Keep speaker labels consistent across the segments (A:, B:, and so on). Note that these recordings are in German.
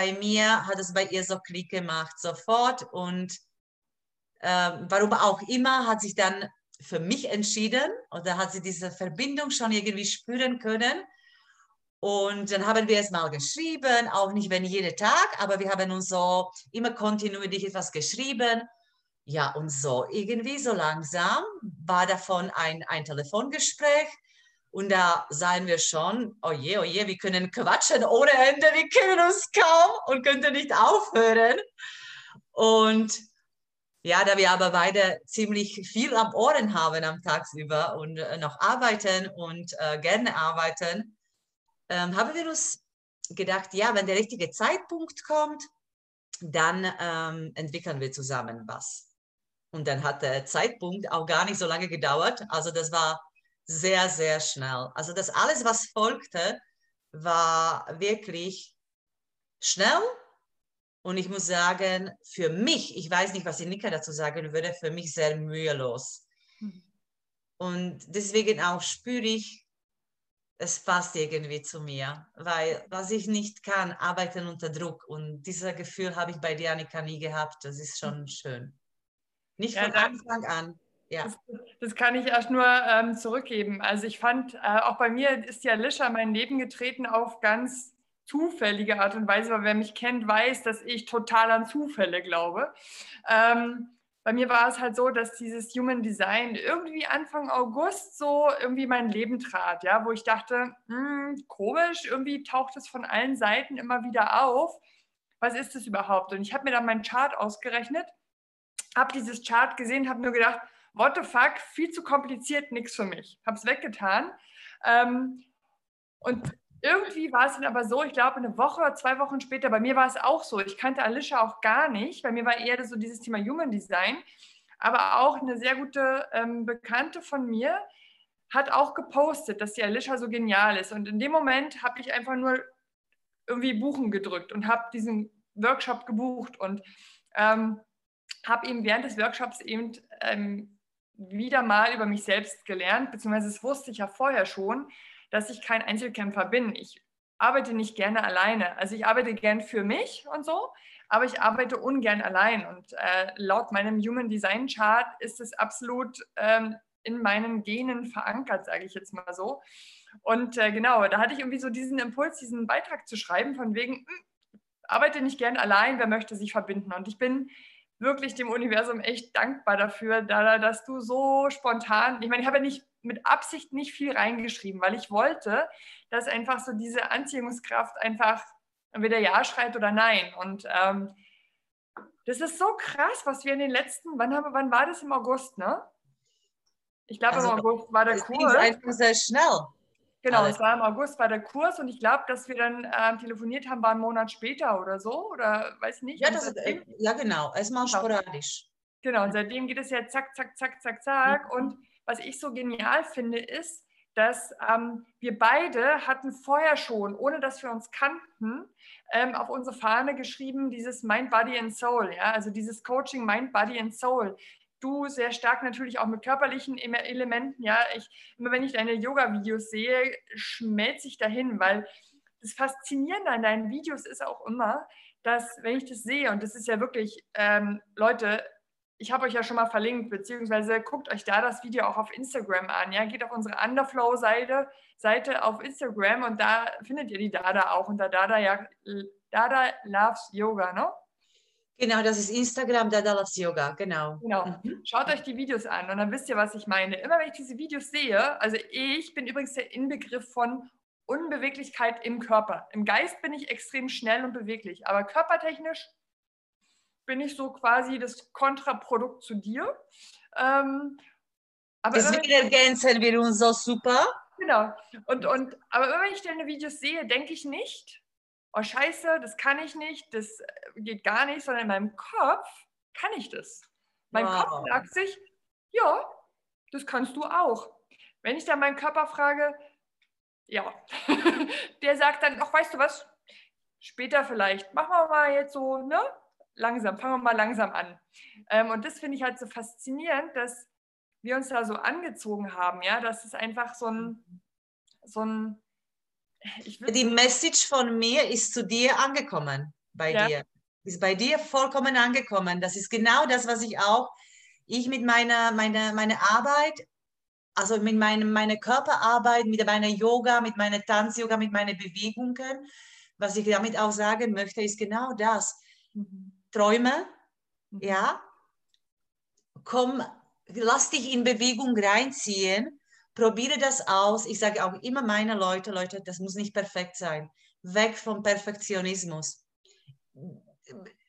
A: bei mir hat es bei ihr so Klick gemacht, sofort. Und äh, warum auch immer, hat sich dann für mich entschieden oder hat sie diese Verbindung schon irgendwie spüren können. Und dann haben wir es mal geschrieben, auch nicht wenn jeden Tag, aber wir haben uns so immer kontinuierlich etwas geschrieben. Ja, und so irgendwie so langsam war davon ein, ein Telefongespräch. Und da sahen wir schon, oh je, oh je, wir können quatschen ohne Ende, wir kennen uns kaum und könnten nicht aufhören. Und ja, da wir aber beide ziemlich viel am Ohren haben am Tagsüber und äh, noch arbeiten und äh, gerne arbeiten, ähm, haben wir uns gedacht, ja, wenn der richtige Zeitpunkt kommt, dann ähm, entwickeln wir zusammen was. Und dann hat der Zeitpunkt auch gar nicht so lange gedauert. Also das war sehr, sehr schnell. Also das alles, was folgte, war wirklich schnell. Und ich muss sagen, für mich, ich weiß nicht, was die Nika dazu sagen würde, für mich sehr mühelos. Mhm. Und deswegen auch spüre ich, es passt irgendwie zu mir, weil was ich nicht kann, arbeiten unter Druck. Und dieses Gefühl habe ich bei Dianika nie gehabt. Das ist schon hm. schön. Nicht von ja, Anfang an. Ja.
B: Das, das, kann ich erst nur ähm, zurückgeben. Also ich fand, äh, auch bei mir ist die Alicia in mein Leben getreten auf ganz zufällige Art und Weise, weil wer mich kennt, weiß, dass ich total an Zufälle glaube. Ähm, bei mir war es halt so, dass dieses Human Design irgendwie Anfang August so irgendwie mein Leben trat, ja, wo ich dachte, hm, komisch, irgendwie taucht es von allen Seiten immer wieder auf. Was ist das überhaupt? Und ich habe mir dann meinen Chart ausgerechnet, habe dieses Chart gesehen, habe nur gedacht, what the fuck, viel zu kompliziert, nichts für mich. Habe es weggetan. Ähm, und irgendwie war es dann aber so, ich glaube, eine Woche oder zwei Wochen später, bei mir war es auch so. Ich kannte Alicia auch gar nicht. Bei mir war eher so dieses Thema Human Design. Aber auch eine sehr gute ähm, Bekannte von mir hat auch gepostet, dass die Alicia so genial ist. Und in dem Moment habe ich einfach nur irgendwie Buchen gedrückt und habe diesen Workshop gebucht und ähm, habe eben während des Workshops eben ähm, wieder mal über mich selbst gelernt, beziehungsweise das wusste ich ja vorher schon, dass ich kein Einzelkämpfer bin. Ich arbeite nicht gerne alleine. Also ich arbeite gern für mich und so, aber ich arbeite ungern allein. Und äh, laut meinem Human Design Chart ist es absolut ähm, in meinen Genen verankert, sage ich jetzt mal so. Und äh, genau, da hatte ich irgendwie so diesen Impuls, diesen Beitrag zu schreiben, von wegen, mh, hm, arbeite nicht gern allein, wer möchte sich verbinden. Und ich bin wirklich dem Universum echt dankbar dafür, da, dass du so spontan, ich meine, ich habe ja nicht mit Absicht nicht viel reingeschrieben, weil ich wollte, dass einfach so diese Anziehungskraft einfach entweder Ja schreit oder Nein. Und ähm, das ist so krass, was wir in den letzten, wann, haben, wann war das im August, ne? Ich glaube, also, im August war der Kurs.
A: einfach sehr schnell.
B: Genau, es war im August war der Kurs und ich glaube, dass wir dann äh, telefoniert haben, war ein Monat später oder so, oder weiß nicht.
A: Ja, das, seitdem, äh, ja genau, erstmal genau. sporadisch.
B: Genau, und seitdem geht es ja zack, zack, zack, zack, zack. Mhm. Und was ich so genial finde, ist, dass ähm, wir beide hatten vorher schon, ohne dass wir uns kannten, ähm, auf unsere Fahne geschrieben, dieses Mind, Body and Soul, ja, also dieses Coaching Mind, Body and Soul du sehr stark natürlich auch mit körperlichen Elementen. Ja, ich, immer wenn ich deine Yoga-Videos sehe, schmelze ich dahin, weil das Faszinierende an deinen Videos ist auch immer, dass, wenn ich das sehe, und das ist ja wirklich, ähm, Leute, ich habe euch ja schon mal verlinkt, beziehungsweise guckt euch da das Video auch auf Instagram an. Ja, geht auf unsere Underflow-Seite Seite auf Instagram und da findet ihr die Dada auch unter Dada, ja, Dada Loves Yoga, ne?
A: Genau, das ist Instagram der Dallas Yoga, genau.
B: Genau. Mhm. Schaut euch die Videos an und dann wisst ihr, was ich meine. Immer wenn ich diese Videos sehe, also ich bin übrigens der Inbegriff von Unbeweglichkeit im Körper. Im Geist bin ich extrem schnell und beweglich, aber körpertechnisch bin ich so quasi das Kontraprodukt zu dir. Ähm,
A: aber Deswegen ergänzen wir uns so super.
B: Genau. Und, und, aber immer wenn ich deine Videos sehe, denke ich nicht, oh scheiße, das kann ich nicht, das äh, geht gar nicht, sondern in meinem Kopf kann ich das. Mein wow. Kopf sagt sich, ja, das kannst du auch. Wenn ich dann meinen Körper frage, ja, der sagt dann, ach, weißt du was, später vielleicht, machen wir mal jetzt so, ne, langsam, fangen wir mal langsam an. Ähm, und das finde ich halt so faszinierend, dass wir uns da so angezogen haben, ja, dass es einfach so ein, so ein
A: die Message von mir ist zu dir angekommen. bei ja. dir. Ist bei dir vollkommen angekommen. Das ist genau das, was ich auch, ich mit meiner, meiner, meiner Arbeit, also mit meinem, meiner Körperarbeit, mit meiner Yoga, mit meiner Tanz-Yoga, mit meinen Bewegungen, was ich damit auch sagen möchte, ist genau das. Mhm. Träume, mhm. ja, komm, lass dich in Bewegung reinziehen, probiere das aus. Ich sage auch immer meine Leute, Leute, das muss nicht perfekt sein. Weg vom Perfektionismus.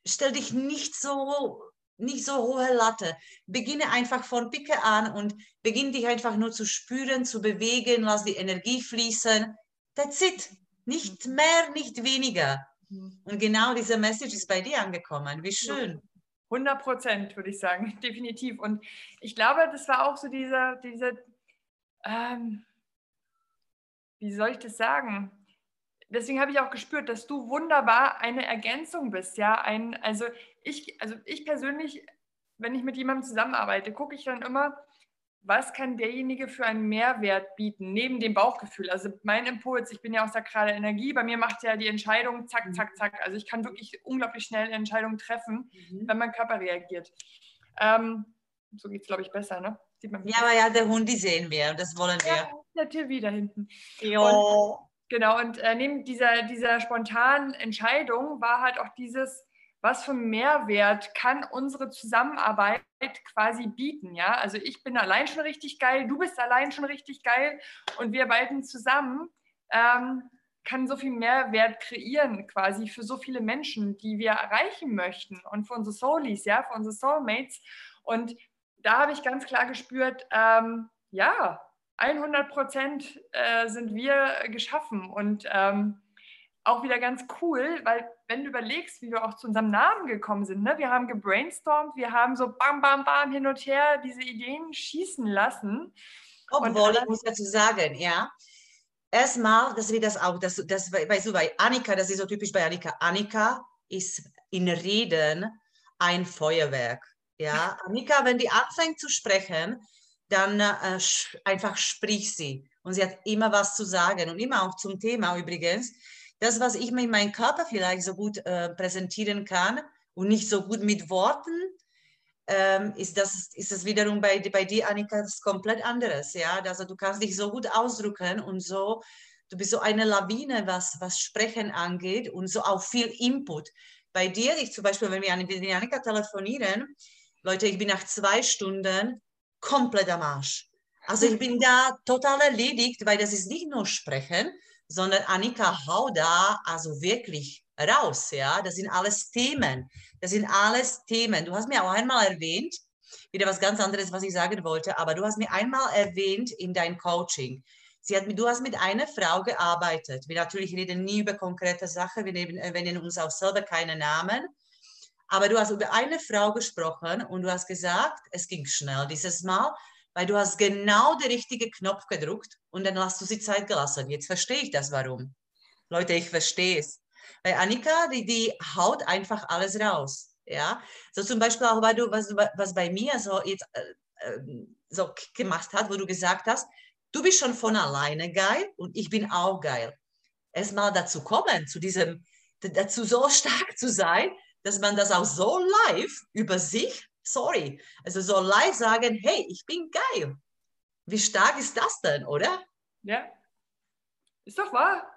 A: Stell dich nicht so nicht so hohe Latte. Beginne einfach von Picke an und beginne dich einfach nur zu spüren, zu bewegen, lass die Energie fließen. That's it. Nicht mhm. mehr, nicht weniger. Mhm. Und genau diese Message ist bei dir angekommen. Wie schön.
B: 100 Prozent, würde ich sagen, definitiv. Und ich glaube, das war auch so dieser, dieser ähm, wie soll ich das sagen? Deswegen habe ich auch gespürt, dass du wunderbar eine Ergänzung bist. Ja, ein, also ich, also ich persönlich, wenn ich mit jemandem zusammenarbeite, gucke ich dann immer, was kann derjenige für einen Mehrwert bieten, neben dem Bauchgefühl? Also mein Impuls, ich bin ja aus sakrale Energie, bei mir macht ja die Entscheidung zack, mhm. zack, zack. Also ich kann wirklich unglaublich schnell Entscheidungen treffen, mhm. wenn mein Körper reagiert. Ähm, so geht es, glaube ich, besser, ne?
A: Ja, aber ja, der Hund, die sehen wir und das wollen wir. Ja,
B: der Tür wieder hinten. Ja. genau, und äh, neben dieser, dieser spontanen Entscheidung war halt auch dieses, was für einen Mehrwert kann unsere Zusammenarbeit quasi bieten, ja? Also ich bin allein schon richtig geil, du bist allein schon richtig geil und wir beiden zusammen ähm, kann so viel Mehrwert kreieren quasi für so viele Menschen, die wir erreichen möchten und für unsere Soulies, ja, für unsere Soulmates und da habe ich ganz klar gespürt, ähm, ja, 100 Prozent äh, sind wir geschaffen und ähm, auch wieder ganz cool, weil wenn du überlegst, wie wir auch zu unserem Namen gekommen sind, ne? wir haben gebrainstormt, wir haben so bam, bam, bam hin und her diese Ideen schießen lassen.
A: Obwohl, ich muss dazu sagen, ja, erstmal, dass wir das auch, das, das weißt du, bei Annika, das ist so typisch bei Annika, Annika ist in Reden ein Feuerwerk. Ja, Annika, wenn die anfängt zu sprechen, dann äh, einfach spricht sie. Und sie hat immer was zu sagen und immer auch zum Thema übrigens das, was ich mit meinem Körper vielleicht so gut äh, präsentieren kann und nicht so gut mit Worten, ähm, ist, das, ist das wiederum bei, bei dir, Annika, das komplett anderes. Ja? Also du kannst dich so gut ausdrücken und so, du bist so eine Lawine, was, was Sprechen angeht und so auch viel Input. Bei dir, ich zum Beispiel, wenn wir mit Annika telefonieren, Leute, ich bin nach zwei Stunden komplett am Arsch. Also ich bin da total erledigt, weil das ist nicht nur Sprechen, sondern Annika, hau da also wirklich raus, ja. Das sind alles Themen. Das sind alles Themen. Du hast mir auch einmal erwähnt, wieder was ganz anderes, was ich sagen wollte, aber du hast mir einmal erwähnt in dein Coaching. Sie hat, du hast mit einer Frau gearbeitet. Wir natürlich reden nie über konkrete Sachen, wir nehmen, wir nennen uns auch selber keine Namen. Aber du hast über eine Frau gesprochen und du hast gesagt, es ging schnell dieses Mal, weil du hast genau den richtigen Knopf gedrückt und dann hast du sie Zeit gelassen. Jetzt verstehe ich das, warum. Leute, ich verstehe es. Bei Annika, die, die haut einfach alles raus. Ja, so zum Beispiel auch, weil du, was, was bei mir so jetzt äh, äh, so gemacht hat, wo du gesagt hast, du bist schon von alleine geil und ich bin auch geil. Erstmal dazu kommen, zu diesem, dazu so stark zu sein, dass man das auch so live über sich sorry. Also so live sagen, hey, ich bin geil. Wie stark ist das denn, oder?
B: Ja, ist doch wahr.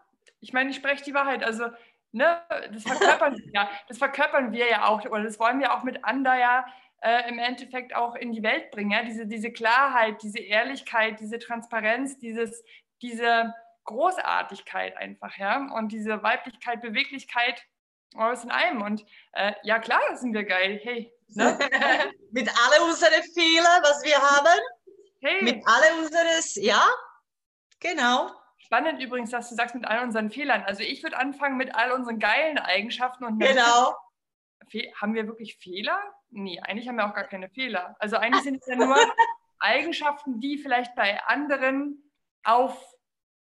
B: Ich meine, ich spreche die Wahrheit. Also, ne, das verkörpern, ja, das verkörpern wir ja auch, oder das wollen wir auch mit Anda ja äh, im Endeffekt auch in die Welt bringen. Ja? Diese, diese Klarheit, diese Ehrlichkeit, diese Transparenz, dieses, diese Großartigkeit einfach, ja. Und diese Weiblichkeit, Beweglichkeit, alles in einem. Und äh, ja, klar sind wir geil. Hey,
A: Ne? mit alle unsere Fehler, was wir haben. Hey. Mit alle unseres, ja, genau.
B: Spannend übrigens, dass du sagst, mit all unseren Fehlern. Also ich würde anfangen mit all unseren geilen Eigenschaften und
A: genau.
B: Haben wir wirklich Fehler? Nee, eigentlich haben wir auch gar keine Fehler. Also eigentlich sind es ja nur Eigenschaften, die vielleicht bei anderen auf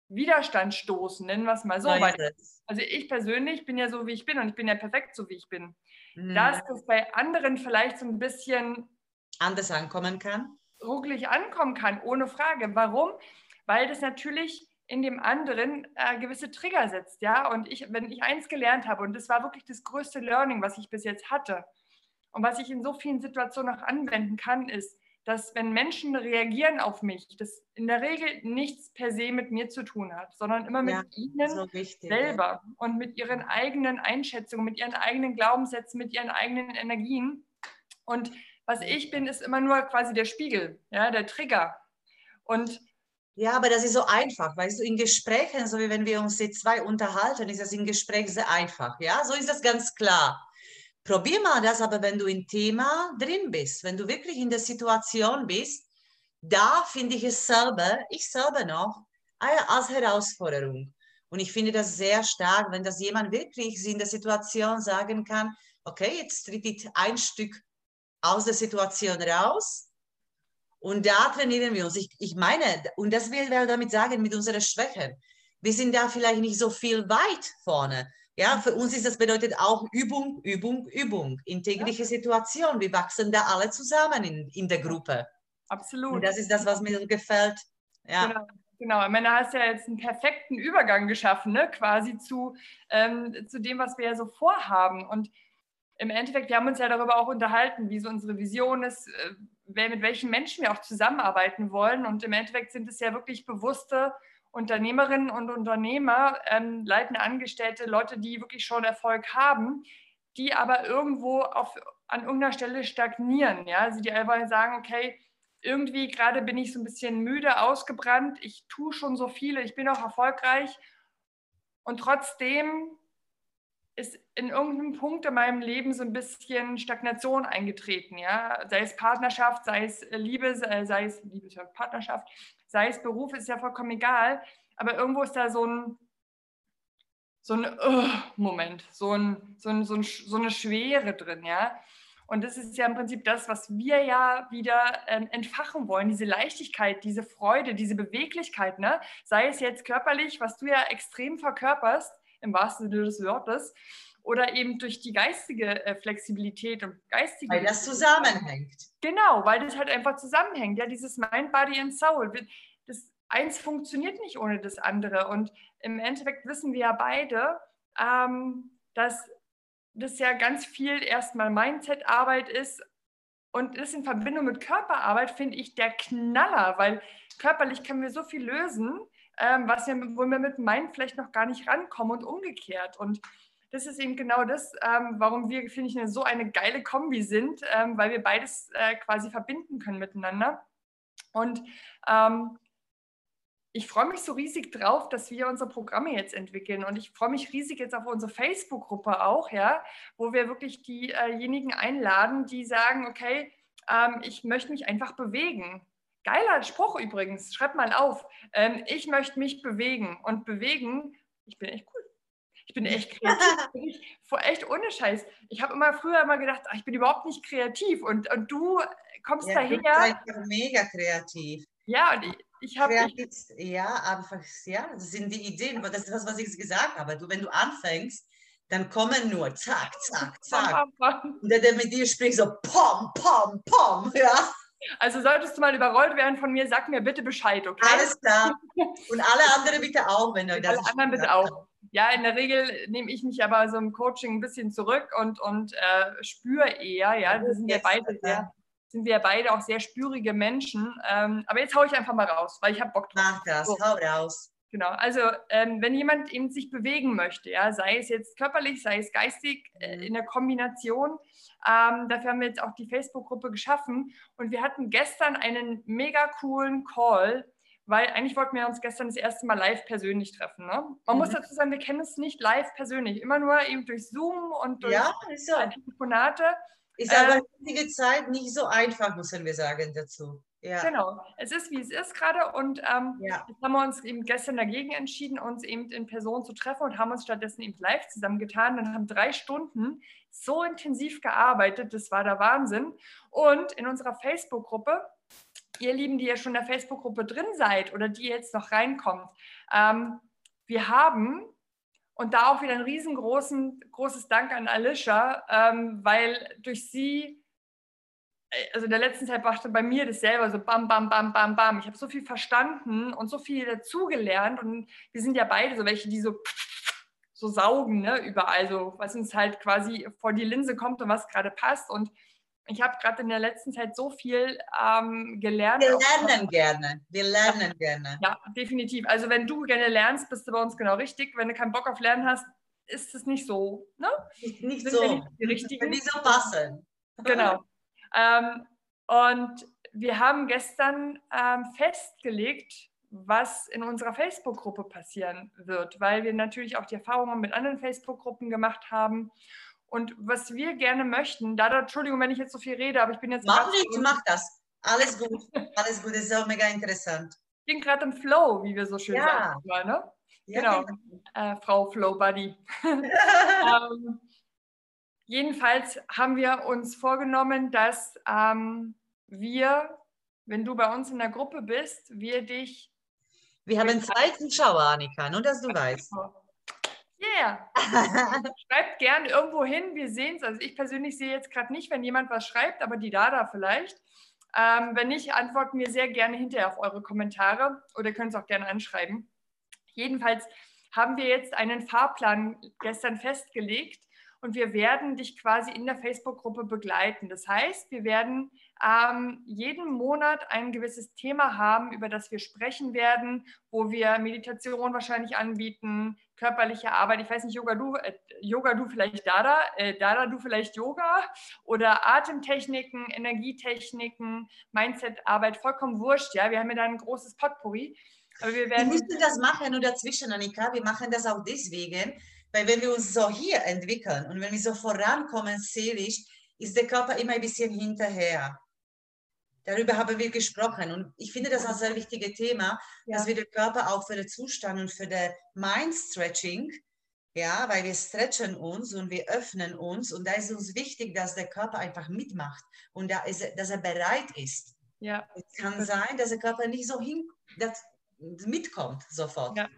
B: Widerstand stoßen, nennen wir es mal so. Weil, also ich persönlich bin ja so, wie ich bin und ich bin ja perfekt so, wie ich bin. Mhm. Dass das bei anderen vielleicht so ein bisschen
A: anders ankommen kann.
B: Ruckelig ankommen kann, ohne Frage. Warum? Weil das natürlich in dem anderen äh, gewisse Trigger setzt, ja. Und ich, wenn ich eins gelernt habe, und das war wirklich das größte Learning, was ich bis jetzt hatte, und was ich in so vielen Situationen auch anwenden kann, ist, dass wenn Menschen reagieren auf mich, das in der Regel nichts per se mit mir zu tun hat, sondern immer mit ja, ihnen so wichtig, selber ja. und mit ihren eigenen Einschätzungen, mit ihren eigenen Glaubenssätzen, mit ihren eigenen Energien. Und was ich bin, ist immer nur quasi der Spiegel, ja, der Trigger. Und
A: ja, aber das ist so einfach, weißt du, in Gesprächen, so wie wenn wir uns die zwei unterhalten, ist das in Gespräch sehr einfach, ja, so ist das ganz klar. Probier mal das aber, wenn du im Thema drin bist, wenn du wirklich in der Situation bist, da finde ich es selber, ich selber noch, als Herausforderung. Und ich finde das sehr stark, wenn das jemand wirklich in der Situation sagen kann, okay, jetzt tritt ich ein Stück aus der Situation raus und da trainieren wir uns. Ich, ich meine, und das will wir damit sagen mit unseren Schwächen. Wir sind da vielleicht nicht so viel weit vorne. Ja, für uns ist das bedeutet auch Übung, Übung, Übung in tägliche ja. Situation. Wir wachsen da alle zusammen in, in der Gruppe.
B: Absolut.
A: Und das ist das, was mir gefällt. Ja.
B: Genau. Genau, ich meine, hast ja jetzt einen perfekten Übergang geschaffen, ne? quasi zu, ähm, zu dem, was wir ja so vorhaben. Und im Endeffekt, wir haben uns ja darüber auch unterhalten, wie so unsere Vision ist, äh, mit welchen Menschen wir auch zusammenarbeiten wollen. Und im Endeffekt sind es ja wirklich bewusste Unternehmerinnen und Unternehmer, ähm, leitende Angestellte, Leute, die wirklich schon Erfolg haben, die aber irgendwo auf, an irgendeiner Stelle stagnieren. Ja? Also die einfach sagen, okay, irgendwie gerade bin ich so ein bisschen müde, ausgebrannt, ich tue schon so viele, ich bin auch erfolgreich und trotzdem ist in irgendeinem Punkt in meinem Leben so ein bisschen Stagnation eingetreten, ja, sei es Partnerschaft, sei es Liebe, sei es Liebe, Partnerschaft, sei es Beruf, ist ja vollkommen egal, aber irgendwo ist da so ein so ein uh, Moment, so, ein, so, ein, so, ein, so eine Schwere drin, ja. Und das ist ja im Prinzip das, was wir ja wieder ähm, entfachen wollen, diese Leichtigkeit, diese Freude, diese Beweglichkeit, ne? sei es jetzt körperlich, was du ja extrem verkörperst, im wahrsten Sinne des Wortes, oder eben durch die geistige äh, Flexibilität und geistige.
A: Weil das zusammenhängt.
B: Genau, weil das halt einfach zusammenhängt. Ja, dieses Mind, Body and Soul. Das eins funktioniert nicht ohne das andere. Und im Endeffekt wissen wir ja beide, ähm, dass das ja ganz viel erstmal Mindset-Arbeit ist. Und das in Verbindung mit Körperarbeit finde ich der Knaller, weil körperlich können wir so viel lösen ähm, was wir, wo wir mit Mind vielleicht noch gar nicht rankommen und umgekehrt. Und das ist eben genau das, ähm, warum wir, finde ich, eine, so eine geile Kombi sind, ähm, weil wir beides äh, quasi verbinden können miteinander. Und ähm, ich freue mich so riesig drauf, dass wir unsere Programme jetzt entwickeln. Und ich freue mich riesig jetzt auf unsere Facebook-Gruppe auch, ja, wo wir wirklich diejenigen einladen, die sagen, okay, ähm, ich möchte mich einfach bewegen. Geiler Spruch übrigens, schreib mal auf. Ähm, ich möchte mich bewegen und bewegen, ich bin echt. Ich bin echt kreativ. ich, echt ohne Scheiß. Ich habe immer früher immer gedacht, ach, ich bin überhaupt nicht kreativ und, und du kommst ja, daher.
A: Du bist mega kreativ.
B: Ja, und ich, ich habe.
A: Ja, einfach, ja, das sind die Ideen. Das ist das, was ich gesagt habe. Du, wenn du anfängst, dann kommen nur zack, zack, zack. Und der, der mit dir spricht, so pom, pom, pom, ja.
B: Also solltest du mal überrollt werden von mir, sag mir bitte Bescheid, okay?
A: Alles klar. Und alle anderen bitte auch, wenn du
B: das. Alle anderen bitte auch. Ja, in der Regel nehme ich mich aber so im Coaching ein bisschen zurück und, und äh, spüre eher, ja, wir sind ja beide sehr, sind wir beide auch sehr spürige Menschen. Ähm, aber jetzt haue ich einfach mal raus, weil ich habe Bock
A: drauf. Mach das, so. hau raus.
B: Genau, also ähm, wenn jemand eben sich bewegen möchte, ja, sei es jetzt körperlich, sei es geistig, äh, mhm. in der Kombination, ähm, dafür haben wir jetzt auch die Facebook-Gruppe geschaffen und wir hatten gestern einen mega coolen Call, weil eigentlich wollten wir uns gestern das erste Mal live persönlich treffen. Ne? Man mhm. muss dazu sagen, wir kennen uns nicht live persönlich, immer nur eben durch Zoom und durch
A: ja, so.
B: Telefonate.
A: Ist aber äh, die Zeit nicht so einfach, müssen wir sagen dazu.
B: Ja. Genau, es ist wie es ist gerade und ähm, ja. jetzt haben wir uns eben gestern dagegen entschieden, uns eben in Person zu treffen und haben uns stattdessen eben live zusammengetan und haben drei Stunden so intensiv gearbeitet, das war der Wahnsinn. Und in unserer Facebook-Gruppe, ihr Lieben, die ja schon in der Facebook-Gruppe drin seid oder die jetzt noch reinkommt, ähm, wir haben und da auch wieder ein riesengroßes Dank an Alicia, ähm, weil durch sie also in der letzten Zeit brachte bei mir das selber so bam, bam, bam, bam, bam. Ich habe so viel verstanden und so viel dazugelernt und wir sind ja beide so welche, die so so saugen, ne, überall so, was uns halt quasi vor die Linse kommt und was gerade passt und ich habe gerade in der letzten Zeit so viel ähm, gelernt.
A: Wir lernen gerne. Wir lernen ja. gerne.
B: Ja, definitiv. Also wenn du gerne lernst, bist du bei uns genau richtig. Wenn du keinen Bock auf Lernen hast, ist es nicht so. Ne?
A: Nicht, nicht so. Nicht die richtigen. Nicht so passen.
B: Genau. ähm, und wir haben gestern ähm, festgelegt, was in unserer Facebook-Gruppe passieren wird, weil wir natürlich auch die Erfahrungen mit anderen Facebook-Gruppen gemacht haben. Und was wir gerne möchten, da, Entschuldigung, wenn ich jetzt so viel rede, aber ich bin jetzt.
A: Mach nichts, mach das. Alles gut. Alles gut, das ist auch mega interessant.
B: Ich bin gerade im Flow, wie wir so schön ja. sagen. Ne? Ja, genau, genau. Äh, Frau Flow Buddy. ähm, jedenfalls haben wir uns vorgenommen, dass ähm, wir, wenn du bei uns in der Gruppe bist, wir dich.
A: Wir haben zwei Zuschauer, Annika, nur dass du weißt.
B: Yeah. Schreibt gern irgendwo hin, wir sehen es. Also ich persönlich sehe jetzt gerade nicht, wenn jemand was schreibt, aber die Dada vielleicht. Ähm, wenn nicht, antworten wir sehr gerne hinterher auf eure Kommentare oder könnt es auch gerne anschreiben. Jedenfalls haben wir jetzt einen Fahrplan gestern festgelegt und wir werden dich quasi in der Facebook-Gruppe begleiten. Das heißt, wir werden ähm, jeden Monat ein gewisses Thema haben, über das wir sprechen werden, wo wir Meditation wahrscheinlich anbieten, körperliche Arbeit. Ich weiß nicht, Yoga du, äh, Yoga du vielleicht Dada, äh, Dada du vielleicht Yoga oder Atemtechniken, Energietechniken, Mindset-Arbeit, vollkommen wurscht. Ja, wir haben ja da ein großes Potpourri.
A: Aber wir werden. Wir müssen das machen, nur dazwischen, Annika. Wir machen das auch deswegen, weil wenn wir uns so hier entwickeln und wenn wir so vorankommen seelisch, ist der Körper immer ein bisschen hinterher. Darüber haben wir gesprochen und ich finde das ein sehr wichtiges Thema, ja. dass wir den Körper auch für den Zustand und für den Mind-Stretching, ja, weil wir stretchen uns und wir öffnen uns und da ist uns wichtig, dass der Körper einfach mitmacht und da ist, dass er bereit ist. Ja. Es kann sein, dass der Körper nicht so hin, mitkommt sofort. Ja,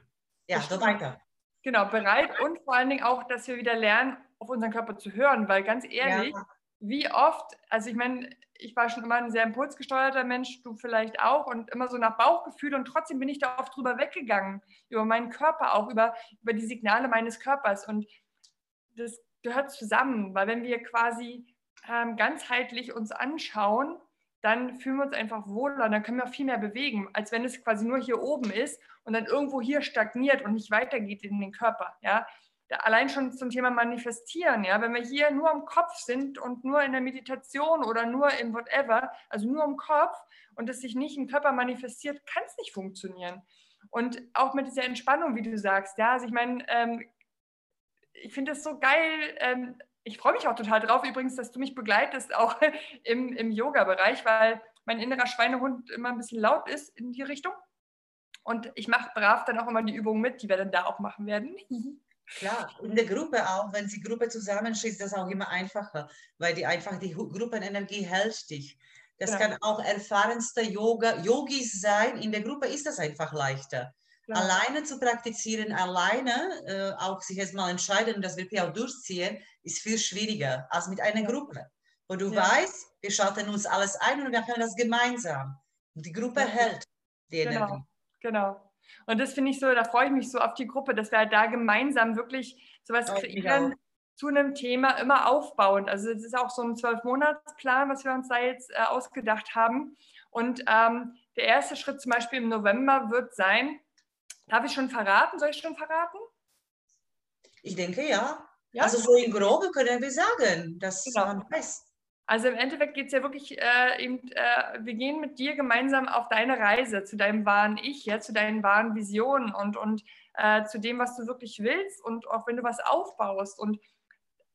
A: ja so weiter.
B: Genau, bereit und vor allen Dingen auch, dass wir wieder lernen, auf unseren Körper zu hören, weil ganz ehrlich, ja. Wie oft, also ich meine, ich war schon immer ein sehr impulsgesteuerter Mensch, du vielleicht auch, und immer so nach Bauchgefühl und trotzdem bin ich da oft drüber weggegangen, über meinen Körper auch, über, über die Signale meines Körpers und das gehört zusammen, weil wenn wir quasi ähm, ganzheitlich uns anschauen, dann fühlen wir uns einfach wohler, dann können wir viel mehr bewegen, als wenn es quasi nur hier oben ist und dann irgendwo hier stagniert und nicht weitergeht in den Körper. Ja? Allein schon zum Thema Manifestieren, ja, wenn wir hier nur im Kopf sind und nur in der Meditation oder nur im whatever, also nur im Kopf und es sich nicht im Körper manifestiert, kann es nicht funktionieren. Und auch mit dieser Entspannung, wie du sagst, ja, also ich meine, ähm, ich finde es so geil, ähm, ich freue mich auch total drauf übrigens, dass du mich begleitest, auch im, im Yoga-Bereich, weil mein innerer Schweinehund immer ein bisschen laut ist in die Richtung. Und ich mache brav dann auch immer die Übungen mit, die wir dann da auch machen werden.
A: Klar, in der Gruppe auch, wenn die Gruppe zusammensteht, ist das auch immer einfacher, weil die einfach die Gruppenenergie hält dich. Das ja. kann auch erfahrenster Yoga, Yogis sein. In der Gruppe ist das einfach leichter. Klar. Alleine zu praktizieren, alleine äh, auch sich erstmal entscheiden und das wirklich auch durchziehen, ist viel schwieriger als mit einer Gruppe. Wo du ja. weißt, wir schalten uns alles ein und wir können das gemeinsam. Und die Gruppe ja. hält die
B: genau.
A: Energie.
B: Genau. Und das finde ich so, da freue ich mich so auf die Gruppe, dass wir halt da gemeinsam wirklich sowas kreieren zu einem Thema immer aufbauend. Also es ist auch so ein Zwölf-Monats-Plan, was wir uns da jetzt äh, ausgedacht haben. Und ähm, der erste Schritt zum Beispiel im November wird sein, Darf ich schon verraten? Soll ich schon verraten?
A: Ich denke ja. ja? Also so im Groben können wir sagen, dass genau. man weiß.
B: Also im Endeffekt geht es ja wirklich äh, eben, äh, wir gehen mit dir gemeinsam auf deine Reise zu deinem wahren Ich, ja, zu deinen wahren Visionen und, und äh, zu dem, was du wirklich willst und auch wenn du was aufbaust. Und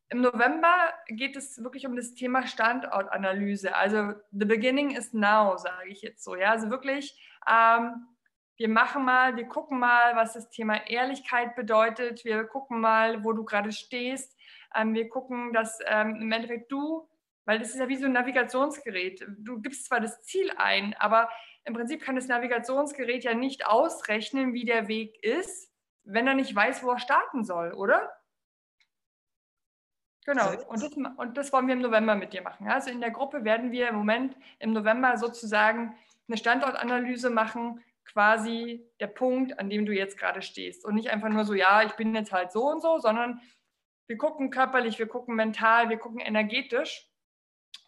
B: im November geht es wirklich um das Thema Standortanalyse. Also the beginning is now, sage ich jetzt so. Ja, also wirklich ähm, wir machen mal, wir gucken mal, was das Thema Ehrlichkeit bedeutet. Wir gucken mal, wo du gerade stehst. Ähm, wir gucken, dass ähm, im Endeffekt du, weil das ist ja wie so ein Navigationsgerät. Du gibst zwar das Ziel ein, aber im Prinzip kann das Navigationsgerät ja nicht ausrechnen, wie der Weg ist, wenn er nicht weiß, wo er starten soll, oder? Genau, und das, und das wollen wir im November mit dir machen. Also in der Gruppe werden wir im Moment im November sozusagen eine Standortanalyse machen, quasi der Punkt, an dem du jetzt gerade stehst. Und nicht einfach nur so, ja, ich bin jetzt halt so und so, sondern wir gucken körperlich, wir gucken mental, wir gucken energetisch.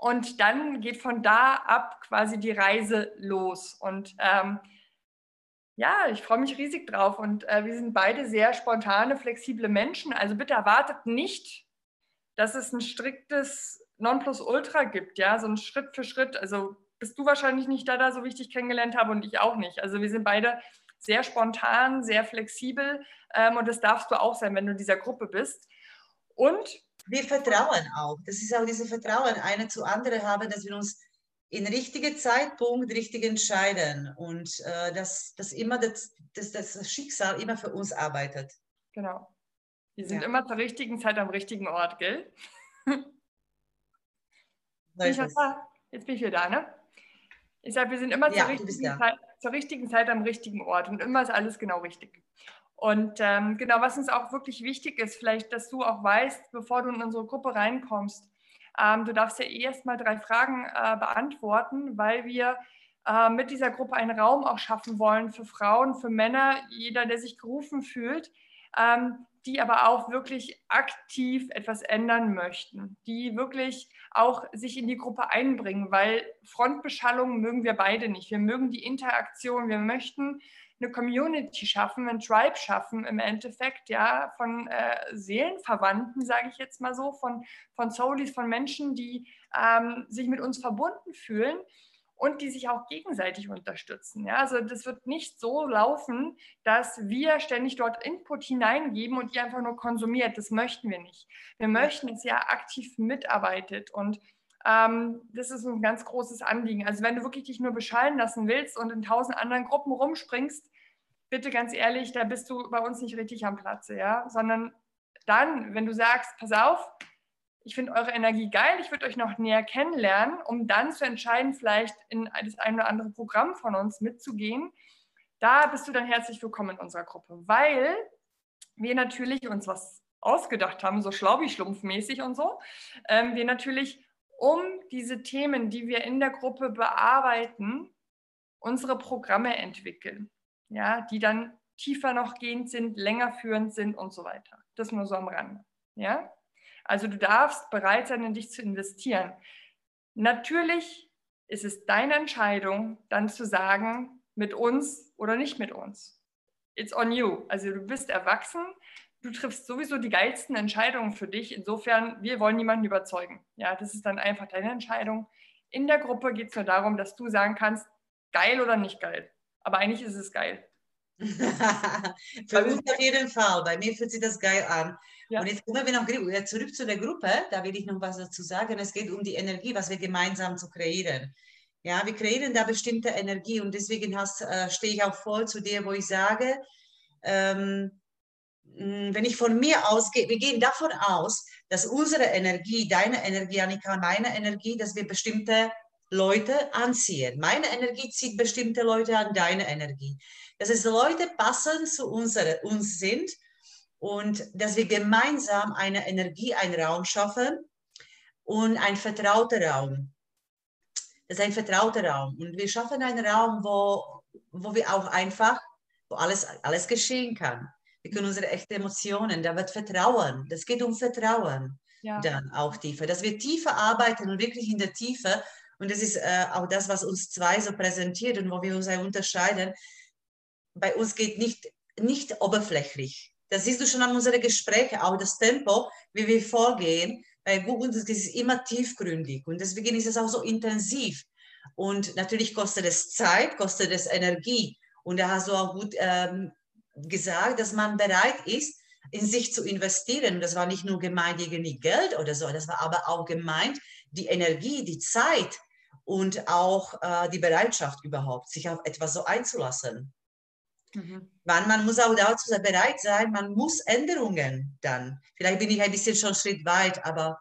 B: Und dann geht von da ab quasi die Reise los. Und ähm, ja, ich freue mich riesig drauf. Und äh, wir sind beide sehr spontane, flexible Menschen. Also bitte erwartet nicht, dass es ein striktes Nonplusultra gibt, ja, so ein Schritt für Schritt. Also bist du wahrscheinlich nicht da, da so wichtig kennengelernt habe und ich auch nicht. Also wir sind beide sehr spontan, sehr flexibel ähm, und das darfst du auch sein, wenn du in dieser Gruppe bist. Und
A: wir vertrauen auch. Das ist auch dieses Vertrauen, eine zu andere haben, dass wir uns in richtigen Zeitpunkt richtig entscheiden und äh, dass, dass immer das, dass das Schicksal immer für uns arbeitet.
B: Genau. Wir sind ja. immer zur richtigen Zeit am richtigen Ort, gell? Bin Jetzt bin ich wieder da, ne? Ich sage, wir sind immer ja, zur, richtigen Zeit, zur richtigen Zeit am richtigen Ort und immer ist alles genau richtig. Und ähm, genau, was uns auch wirklich wichtig ist, vielleicht, dass du auch weißt, bevor du in unsere Gruppe reinkommst, ähm, du darfst ja eh erst mal drei Fragen äh, beantworten, weil wir äh, mit dieser Gruppe einen Raum auch schaffen wollen für Frauen, für Männer, jeder, der sich gerufen fühlt, ähm, die aber auch wirklich aktiv etwas ändern möchten, die wirklich auch sich in die Gruppe einbringen, weil Frontbeschallung mögen wir beide nicht. Wir mögen die Interaktion, wir möchten eine Community schaffen, ein Tribe schaffen im Endeffekt, ja, von äh, Seelenverwandten, sage ich jetzt mal so, von, von Soulies, von Menschen, die ähm, sich mit uns verbunden fühlen und die sich auch gegenseitig unterstützen. Ja, also das wird nicht so laufen, dass wir ständig dort Input hineingeben und ihr einfach nur konsumiert. Das möchten wir nicht. Wir möchten, dass ihr aktiv mitarbeitet und ähm, das ist ein ganz großes Anliegen. Also wenn du wirklich dich nur beschallen lassen willst und in tausend anderen Gruppen rumspringst, bitte ganz ehrlich, da bist du bei uns nicht richtig am Platze, ja, sondern dann, wenn du sagst, pass auf, ich finde eure Energie geil, ich würde euch noch näher kennenlernen, um dann zu entscheiden, vielleicht in das ein oder andere Programm von uns mitzugehen, da bist du dann herzlich willkommen in unserer Gruppe, weil wir natürlich uns was ausgedacht haben, so schlaubi-schlumpfmäßig und so, ähm, wir natürlich um diese Themen, die wir in der Gruppe bearbeiten, unsere Programme entwickeln ja, die dann tiefer noch gehend sind, länger führend sind und so weiter. Das nur so am Rande. Ja? Also du darfst bereit sein, in dich zu investieren. Natürlich ist es deine Entscheidung, dann zu sagen, mit uns oder nicht mit uns. It's on you. Also du bist erwachsen, du triffst sowieso die geilsten Entscheidungen für dich. Insofern, wir wollen niemanden überzeugen. Ja, das ist dann einfach deine Entscheidung. In der Gruppe geht es nur darum, dass du sagen kannst, geil oder nicht geil. Aber eigentlich ist es geil.
A: Für uns auf jeden Fall. Bei mir fühlt sich das geil an. Ja. Und jetzt kommen wir noch zurück zu der Gruppe. Da will ich noch was dazu sagen. Es geht um die Energie, was wir gemeinsam zu kreieren. Ja, wir kreieren da bestimmte Energie und deswegen äh, stehe ich auch voll zu dir, wo ich sage, ähm, wenn ich von mir ausgehe, wir gehen davon aus, dass unsere Energie, deine Energie, Annika, meine Energie, dass wir bestimmte Leute anziehen. Meine Energie zieht bestimmte Leute an, deine Energie. Dass es Leute passend zu unsere, uns sind und dass wir gemeinsam eine Energie, einen Raum schaffen und ein vertrauter Raum. Das ist ein vertrauter Raum. Und wir schaffen einen Raum, wo, wo wir auch einfach, wo alles, alles geschehen kann. Wir können unsere echten Emotionen, da wird Vertrauen, das geht um Vertrauen ja. dann auch tiefer. Dass wir tiefer arbeiten und wirklich in der Tiefe und das ist äh, auch das, was uns zwei so präsentiert und wo wir uns unterscheiden. Bei uns geht nicht, nicht oberflächlich. Das siehst du schon an unseren Gesprächen, auch das Tempo, wie wir vorgehen. Bei uns ist es immer tiefgründig und deswegen ist es auch so intensiv. Und natürlich kostet es Zeit, kostet es Energie. Und da hast du auch gut ähm, gesagt, dass man bereit ist, in sich zu investieren. Und das war nicht nur gemeint irgendwie Geld oder so, das war aber auch gemeint die Energie, die Zeit und auch äh, die Bereitschaft überhaupt, sich auf etwas so einzulassen. Mhm. Man, man muss auch dazu bereit sein, man muss Änderungen dann. Vielleicht bin ich ein bisschen schon Schritt weit, aber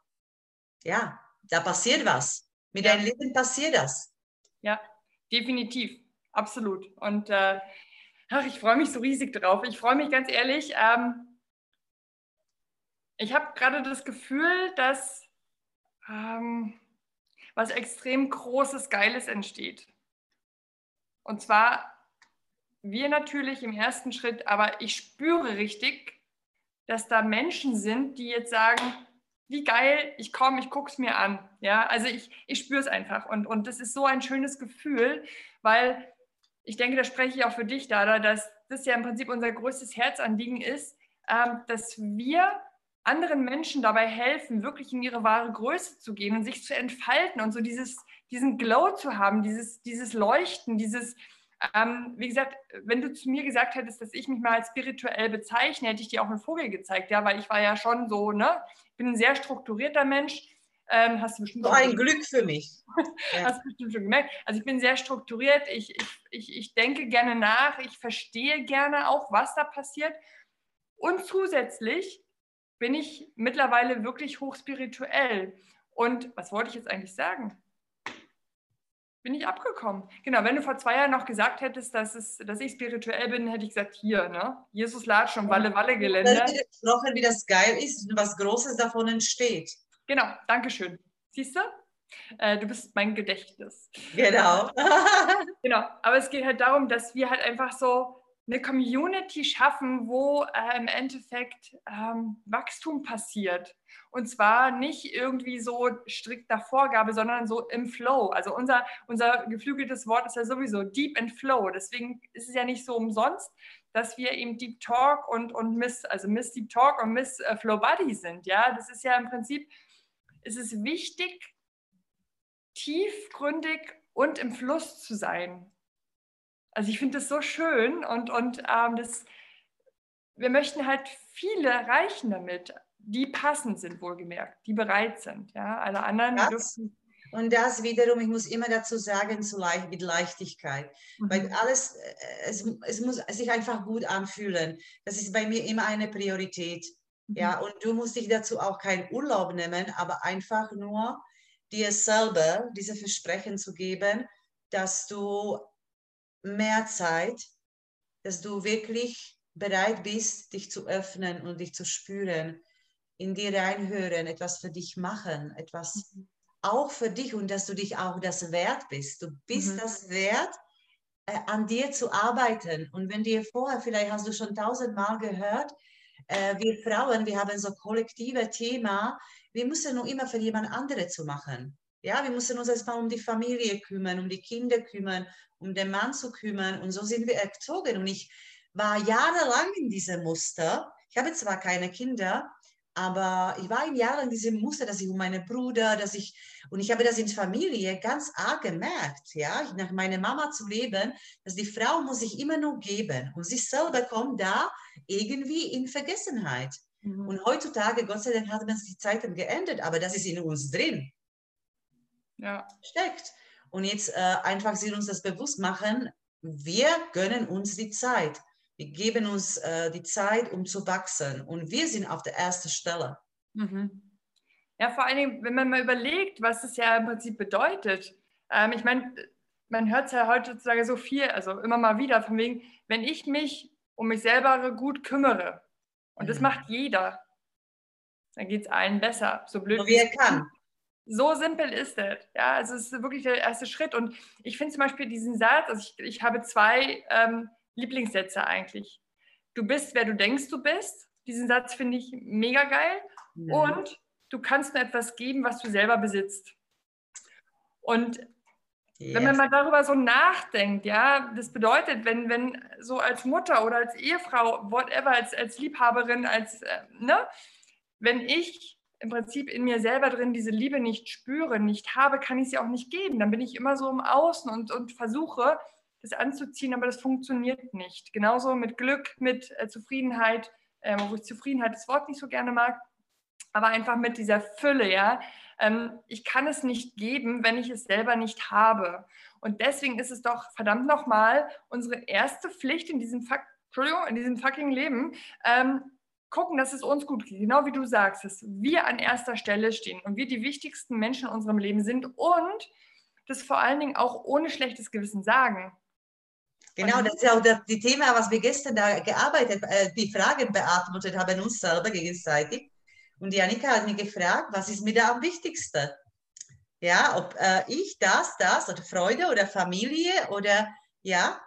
A: ja, da passiert was. Mit ja. deinem Leben passiert das.
B: Ja, definitiv, absolut. Und äh, ach, ich freue mich so riesig drauf. Ich freue mich ganz ehrlich. Ähm, Ich habe gerade das Gefühl, dass ähm, was extrem Großes, Geiles entsteht. Und zwar wir natürlich im ersten Schritt, aber ich spüre richtig, dass da Menschen sind, die jetzt sagen, wie geil, ich komme, ich gucke es mir an. Ja, also ich, ich spüre es einfach. Und, und das ist so ein schönes Gefühl, weil ich denke, da spreche ich auch für dich, Dada, dass das ja im Prinzip unser größtes Herzanliegen ist, ähm, dass wir anderen Menschen dabei helfen, wirklich in ihre wahre Größe zu gehen und sich zu entfalten und so dieses, diesen Glow zu haben, dieses, dieses Leuchten, dieses, ähm, wie gesagt, wenn du zu mir gesagt hättest, dass ich mich mal als spirituell bezeichne, hätte ich dir auch einen Vogel gezeigt, ja, weil ich war ja schon so, ne, ich bin ein sehr strukturierter Mensch. Ähm, hast du bestimmt
A: so ein Glück für mich.
B: hast du bestimmt schon gemerkt. Also ich bin sehr strukturiert, ich, ich, ich, ich denke gerne nach, ich verstehe gerne auch, was da passiert. Und zusätzlich bin ich mittlerweile wirklich hochspirituell. Und was wollte ich jetzt eigentlich sagen? Bin ich abgekommen. Genau, wenn du vor zwei Jahren noch gesagt hättest, dass, es, dass ich spirituell bin, hätte ich gesagt, hier, ne? Jesus Latsch und Walle-Walle-Gelände.
A: gesprochen, wie das geil ist und was Großes davon entsteht.
B: Genau, danke schön. Siehst du? Äh, du bist mein Gedächtnis.
A: Genau.
B: genau, aber es geht halt darum, dass wir halt einfach so eine Community schaffen, wo äh, im Endeffekt ähm, Wachstum passiert. Und zwar nicht irgendwie so strikt nach Vorgabe, sondern so im Flow. Also unser, unser geflügeltes Wort ist ja sowieso Deep and Flow. Deswegen ist es ja nicht so umsonst, dass wir eben Deep Talk und, und Miss, also Miss Deep Talk und Miss äh, Flow Buddy sind. Ja, das ist ja im Prinzip, ist es wichtig, tiefgründig und im Fluss zu sein. Also ich finde das so schön und, und ähm, das, wir möchten halt viele erreichen damit, die passend sind, wohlgemerkt, die bereit sind. Ja? Alle anderen
A: das, dürfen. Und das wiederum, ich muss immer dazu sagen, so leicht, mit Leichtigkeit. Mhm. Weil alles, äh, es, es muss sich einfach gut anfühlen. Das ist bei mir immer eine Priorität. Mhm. Ja, und du musst dich dazu auch keinen Urlaub nehmen, aber einfach nur dir selber diese Versprechen zu geben, dass du mehr Zeit, dass du wirklich bereit bist, dich zu öffnen und dich zu spüren, in dir reinhören, etwas für dich machen, etwas mhm. auch für dich und dass du dich auch das wert bist. Du bist mhm. das wert, äh, an dir zu arbeiten. Und wenn dir vorher, vielleicht hast du schon tausendmal gehört, äh, wir Frauen, wir haben so kollektive Thema, wir müssen nur immer für jemand andere zu machen. Ja, wir müssen uns erstmal um die Familie kümmern, um die Kinder kümmern, um den Mann zu kümmern. Und so sind wir erzogen. Und ich war jahrelang in diesem Muster. Ich habe zwar keine Kinder, aber ich war in Jahren in diesem Muster, dass ich um meine Brüder, dass ich, und ich habe das in Familie ganz arg gemerkt, ja, nach meiner Mama zu leben, dass die Frau muss sich immer nur geben und sie selber kommt da irgendwie in Vergessenheit. Mhm. Und heutzutage, Gott sei Dank, hat man die Zeiten geändert, aber das ist in uns drin. Ja. Steckt. Und jetzt äh, einfach sie uns das bewusst machen, wir gönnen uns die Zeit. Wir geben uns äh, die Zeit, um zu wachsen. Und wir sind auf der ersten Stelle.
B: Mhm. Ja, vor allen Dingen, wenn man mal überlegt, was es ja im Prinzip bedeutet. Ähm, ich meine, man hört es ja heutzutage so viel, also immer mal wieder, von wegen, wenn ich mich um mich selber gut kümmere, und mhm. das macht jeder, dann geht es allen besser. So blöd
A: wie er kann.
B: So simpel ist es. Ja, also es ist wirklich der erste Schritt. Und ich finde zum Beispiel diesen Satz, also ich, ich habe zwei ähm, Lieblingssätze eigentlich. Du bist, wer du denkst, du bist. Diesen Satz finde ich mega geil. Ja. Und du kannst nur etwas geben, was du selber besitzt. Und yes. wenn man mal darüber so nachdenkt, ja, das bedeutet, wenn, wenn so als Mutter oder als Ehefrau, whatever, als, als Liebhaberin, als, äh, ne, wenn ich im Prinzip in mir selber drin diese Liebe nicht spüre, nicht habe, kann ich sie auch nicht geben. Dann bin ich immer so im Außen und, und versuche, das anzuziehen, aber das funktioniert nicht. Genauso mit Glück, mit äh, Zufriedenheit, äh, wo ich Zufriedenheit das Wort nicht so gerne mag, aber einfach mit dieser Fülle, ja. Ähm, ich kann es nicht geben, wenn ich es selber nicht habe. Und deswegen ist es doch verdammt nochmal unsere erste Pflicht in diesem, Fuck, Entschuldigung, in diesem fucking Leben, ähm, gucken, dass es uns gut geht. Genau wie du sagst, dass wir an erster Stelle stehen und wir die wichtigsten Menschen in unserem Leben sind und das vor allen Dingen auch ohne schlechtes Gewissen sagen.
A: Genau, das ist ja auch das die Thema, was wir gestern da gearbeitet, äh, die Fragen beantwortet haben uns selber gegenseitig. Und die Annika hat mich gefragt, was ist mir da am wichtigsten? Ja, ob äh, ich das, das oder Freude oder Familie oder ja.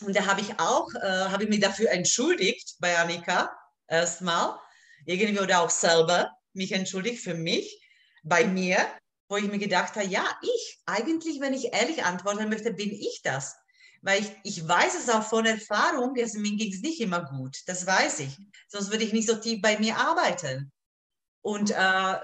A: Und da habe ich auch, äh, habe ich mich dafür entschuldigt bei Annika erstmal, irgendwie oder auch selber mich entschuldigt für mich, bei mir, wo ich mir gedacht habe, ja, ich, eigentlich, wenn ich ehrlich antworten möchte, bin ich das. Weil ich, ich weiß es auch von Erfahrung, also mir ging es nicht immer gut, das weiß ich. Sonst würde ich nicht so tief bei mir arbeiten. Und äh,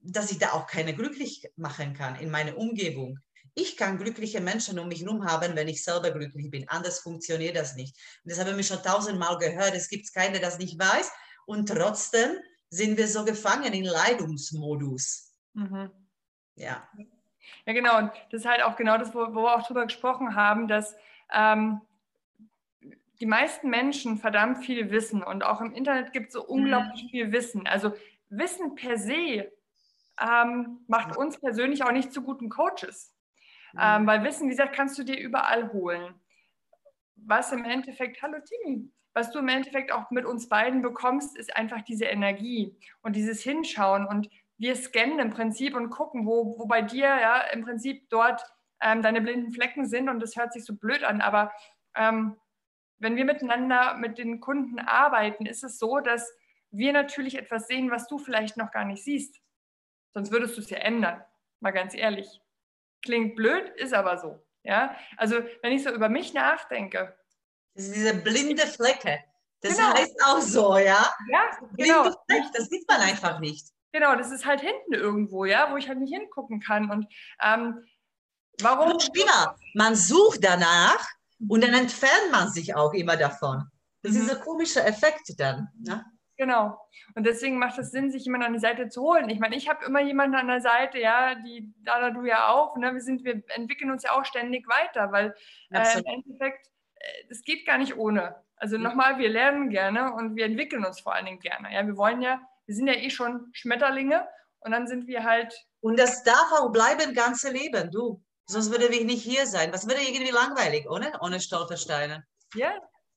A: dass ich da auch keine glücklich machen kann in meiner Umgebung. Ich kann glückliche Menschen um mich herum haben, wenn ich selber glücklich bin. Anders funktioniert das nicht. Und das habe ich schon tausendmal gehört. Es gibt keinen, der das nicht weiß. Und trotzdem sind wir so gefangen in Leidungsmodus. Mhm.
B: Ja. Ja, genau. Und das ist halt auch genau das, wo, wo wir auch drüber gesprochen haben, dass ähm, die meisten Menschen verdammt viel wissen. Und auch im Internet gibt es so unglaublich mhm. viel Wissen. Also Wissen per se ähm, macht uns persönlich auch nicht zu guten Coaches. Mhm. Ähm, weil Wissen, wie gesagt, kannst du dir überall holen. Was im Endeffekt, hallo Timi, was du im Endeffekt auch mit uns beiden bekommst, ist einfach diese Energie und dieses Hinschauen. Und wir scannen im Prinzip und gucken, wo, wo bei dir ja im Prinzip dort ähm, deine blinden Flecken sind. Und das hört sich so blöd an, aber ähm, wenn wir miteinander mit den Kunden arbeiten, ist es so, dass wir natürlich etwas sehen, was du vielleicht noch gar nicht siehst. Sonst würdest du es ja ändern. Mal ganz ehrlich. Klingt blöd, ist aber so. Ja, also wenn ich so über mich nachdenke.
A: Das ist diese blinde Flecke. Das genau. heißt auch so, ja?
B: Ja,
A: genau. Fleck, das sieht man einfach nicht.
B: Genau, das ist halt hinten irgendwo, ja, wo ich halt nicht hingucken kann. Und ähm, warum?
A: Schlimmer, man sucht danach und dann entfernt man sich auch immer davon. Das mhm. ist ein komischer Effekt dann. Ne?
B: Genau. Und deswegen macht es Sinn, sich jemanden an die Seite zu holen. Ich meine, ich habe immer jemanden an der Seite, ja, die Dana, du ja auch. Ne? Wir, sind, wir entwickeln uns ja auch ständig weiter, weil äh, im Endeffekt, es äh, geht gar nicht ohne. Also mhm. nochmal, wir lernen gerne und wir entwickeln uns vor allen Dingen gerne. Ja, wir wollen ja, wir sind ja eh schon Schmetterlinge und dann sind wir halt.
A: Und das darf auch bleiben, ganze Leben, du. Sonst würde ich nicht hier sein. Was würde irgendwie langweilig, ohne, ohne Stolpersteine.
B: Ja,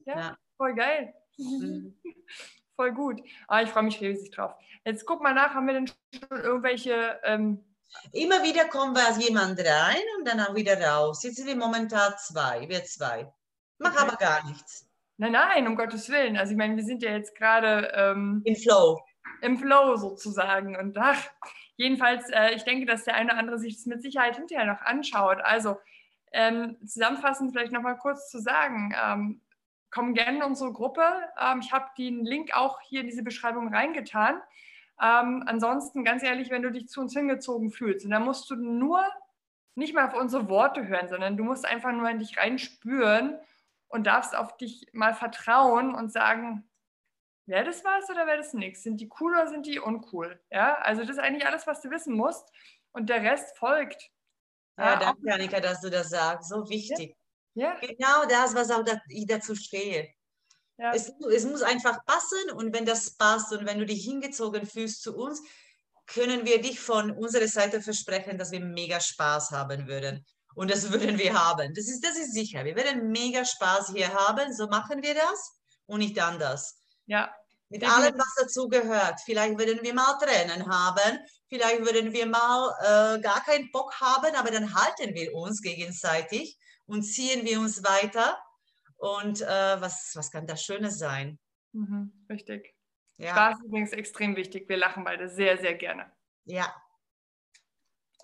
B: ja, ja. voll geil. Mhm. voll gut. Ah, ich freue mich riesig drauf. Jetzt guck mal nach, haben wir denn schon irgendwelche. Ähm
A: Immer wieder kommt was jemand rein und dann auch wieder raus. Jetzt sind wir momentan zwei, wir zwei. Mach okay. aber gar nichts.
B: Nein, nein, um Gottes Willen. Also ich meine, wir sind ja jetzt gerade ähm,
A: im Flow.
B: Im Flow sozusagen. Und ach, jedenfalls, äh, ich denke, dass der eine oder andere sich das mit Sicherheit hinterher noch anschaut. Also ähm, zusammenfassend vielleicht nochmal kurz zu sagen, ähm, komm gerne in unsere Gruppe. Ähm, ich habe den Link auch hier in diese Beschreibung reingetan. Ähm, ansonsten, ganz ehrlich, wenn du dich zu uns hingezogen fühlst, und dann musst du nur nicht mal auf unsere Worte hören, sondern du musst einfach nur in dich reinspüren und darfst auf dich mal vertrauen und sagen, wäre das was oder wäre das nichts? Sind die cool oder sind die uncool? Ja, also das ist eigentlich alles, was du wissen musst und der Rest folgt.
A: Ja, ja danke, Annika, dass du das sagst. So wichtig.
B: Ja.
A: Genau das, was auch da, ich dazu stehe. Ja. Es, es muss einfach passen und wenn das passt und wenn du dich hingezogen fühlst zu uns, können wir dich von unserer Seite versprechen, dass wir mega Spaß haben würden. Und das würden wir haben. Das ist, das ist sicher. Wir werden mega Spaß hier haben. So machen wir das und nicht anders.
B: Ja.
A: Mit allem, was dazu gehört. Vielleicht würden wir mal Tränen haben. Vielleicht würden wir mal äh, gar keinen Bock haben, aber dann halten wir uns gegenseitig und ziehen wir uns weiter. Und äh, was, was kann das Schönes sein?
B: Mhm, richtig. Ja. Spaß ist übrigens extrem wichtig. Wir lachen beide sehr, sehr gerne.
A: Ja.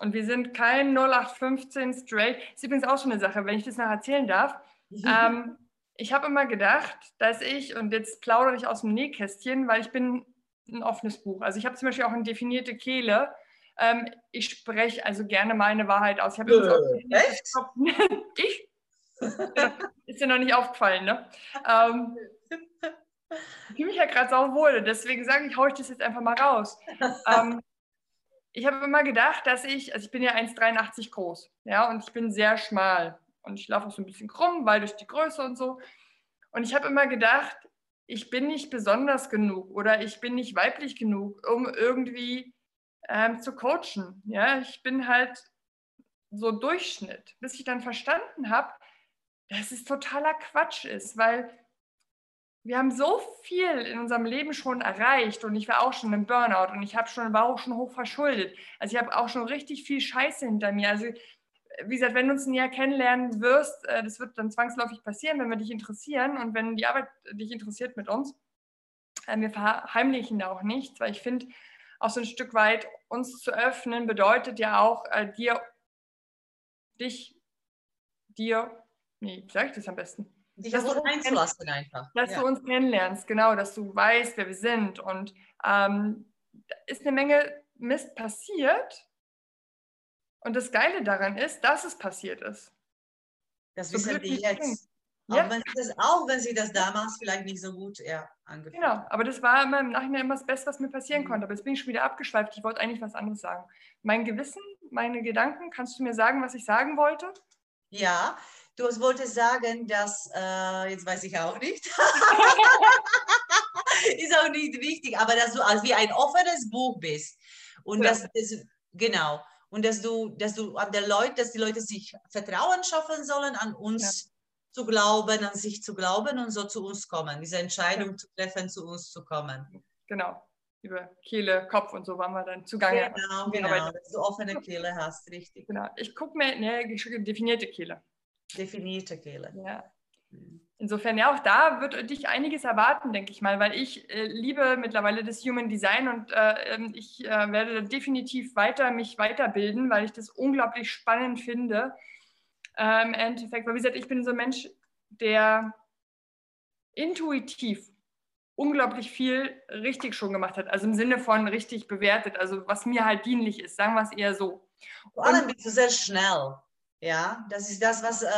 B: Und wir sind kein 0815 straight. Ist übrigens auch schon eine Sache, wenn ich das noch erzählen darf. ähm, ich habe immer gedacht, dass ich, und jetzt plaudere ich aus dem Nähkästchen, weil ich bin ein offenes Buch. Also ich habe zum Beispiel auch eine definierte Kehle. Ähm, ich spreche also gerne meine Wahrheit aus. Ich habe
A: äh, echt?
B: ich? Ist dir noch nicht aufgefallen, ne? Ähm, ich fühle mich ja gerade sau wohl, deswegen sage ich, haue ich das jetzt einfach mal raus. ähm, ich habe immer gedacht, dass ich, also ich bin ja 1,83 groß, ja, und ich bin sehr schmal. Und ich laufe auch so ein bisschen krumm, weil durch die Größe und so. Und ich habe immer gedacht, ich bin nicht besonders genug oder ich bin nicht weiblich genug, um irgendwie ähm, zu coachen. Ja, ich bin halt so Durchschnitt, bis ich dann verstanden habe, dass es totaler Quatsch ist, weil wir haben so viel in unserem Leben schon erreicht und ich war auch schon im Burnout und ich habe schon, war auch schon hoch verschuldet. Also ich habe auch schon richtig viel Scheiße hinter mir. Also wie gesagt, wenn du uns näher kennenlernen wirst, äh, das wird dann zwangsläufig passieren, wenn wir dich interessieren und wenn die Arbeit dich interessiert mit uns. Äh, wir verheimlichen da auch nichts, weil ich finde, auch so ein Stück weit uns zu öffnen bedeutet ja auch äh, dir, dich, dir, nee, wie sage ich das am besten?
A: Dich dass du einzulassen einfach.
B: Dass ja. du uns kennenlernst, genau, dass du weißt, wer wir sind. Und ähm, ist eine Menge Mist passiert. Und das Geile daran ist, dass es passiert ist.
A: Das so wissen wir jetzt. Ja. Auch, wenn sie das, auch wenn sie das damals vielleicht nicht so gut ja,
B: angefühlt Genau, aber das war immer im Nachhinein immer das Beste, was mir passieren mhm. konnte. Aber jetzt bin ich schon wieder abgeschweift. Ich wollte eigentlich was anderes sagen. Mein Gewissen, meine Gedanken, kannst du mir sagen, was ich sagen wollte?
A: Ja, Du wolltest sagen, dass, äh, jetzt weiß ich auch nicht, ist auch nicht wichtig, aber dass du als wie ein offenes Buch bist und ja. dass, das, genau, und dass du, dass du an der Leute, dass die Leute sich Vertrauen schaffen sollen, an uns. Zu glauben, an sich zu glauben und so zu uns kommen, diese Entscheidung zu treffen, zu uns zu kommen.
B: Genau über Kehle, Kopf und so waren wir dann zugange.
A: Genau, genau, dass du offene Kehle hast, richtig.
B: Genau, ich gucke mir eine definierte Kehle
A: definierte Kehle.
B: Ja. Mhm. Insofern ja, auch da wird dich einiges erwarten, denke ich mal, weil ich äh, liebe mittlerweile das Human Design und äh, ähm, ich äh, werde definitiv weiter mich weiterbilden, weil ich das unglaublich spannend finde. Äh, Im Endeffekt, weil wie gesagt, ich bin so ein Mensch, der intuitiv unglaublich viel richtig schon gemacht hat, also im Sinne von richtig bewertet, also was mir halt dienlich ist, sagen wir es eher so.
A: Vor allem bist du sehr schnell. Ja, das ist das, was, äh,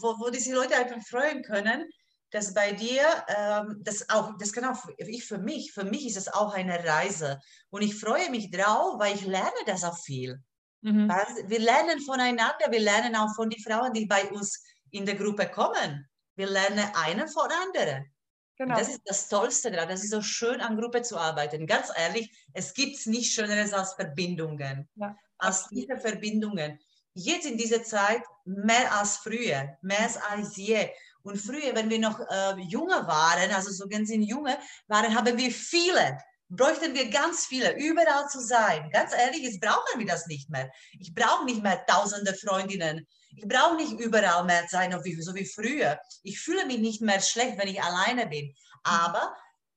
A: wo, wo diese Leute einfach freuen können, dass bei dir, ähm, das auch, das kann auch ich für mich, für mich ist es auch eine Reise und ich freue mich drauf, weil ich lerne das auch viel. Mhm. Wir lernen voneinander, wir lernen auch von den Frauen, die bei uns in der Gruppe kommen. Wir lernen einen von anderen. Genau. Das ist das Tollste daran. Das ist so schön, an Gruppe zu arbeiten. Ganz ehrlich, es gibt nichts Schöneres als Verbindungen. Ja. Als diese Verbindungen jetzt in dieser Zeit mehr als früher, mehr als je. Und früher, wenn wir noch äh, junge waren, also so ganz junge waren, haben wir viele, bräuchten wir ganz viele, überall zu sein. Ganz ehrlich, jetzt brauchen wir das nicht mehr. Ich brauche nicht mehr tausende Freundinnen. Ich brauche nicht überall mehr sein, so wie, früher. Ich fühle mich nicht mehr schlecht, wenn ich alleine bin. Aber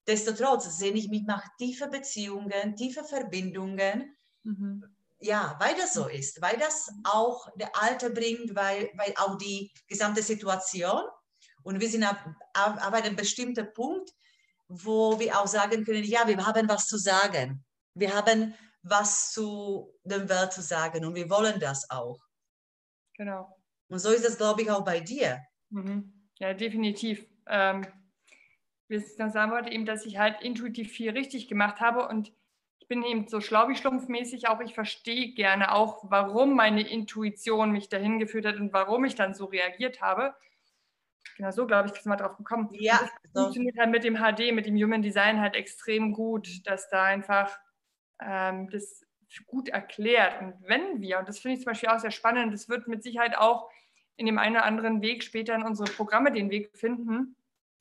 A: destotrotz sehne ich mich nach tiefen Beziehungen, tiefen Verbindungen. Mhm ja, weil das so ist, weil das auch der Alter bringt, weil, weil auch die gesamte Situation und wir sind ab, ab, ab einem bestimmten Punkt, wo wir auch sagen können, ja, wir haben was zu sagen. Wir haben was zu der Welt zu sagen und wir wollen das auch.
B: Genau.
A: Und so ist das, glaube ich, auch bei dir.
B: Mhm. Ja, definitiv. Ähm, was sagen wollte eben, dass ich halt intuitiv viel richtig gemacht habe und ich bin eben so schlaubi-schlumpfmäßig auch, ich verstehe gerne auch, warum meine Intuition mich dahin geführt hat und warum ich dann so reagiert habe. Genau so, glaube ich, ist mal drauf gekommen.
A: Ja.
B: Das funktioniert halt mit dem HD, mit dem Human Design halt extrem gut, dass da einfach ähm, das gut erklärt. Und wenn wir, und das finde ich zum Beispiel auch sehr spannend, das wird mit Sicherheit auch in dem einen oder anderen Weg später in unsere Programme den Weg finden,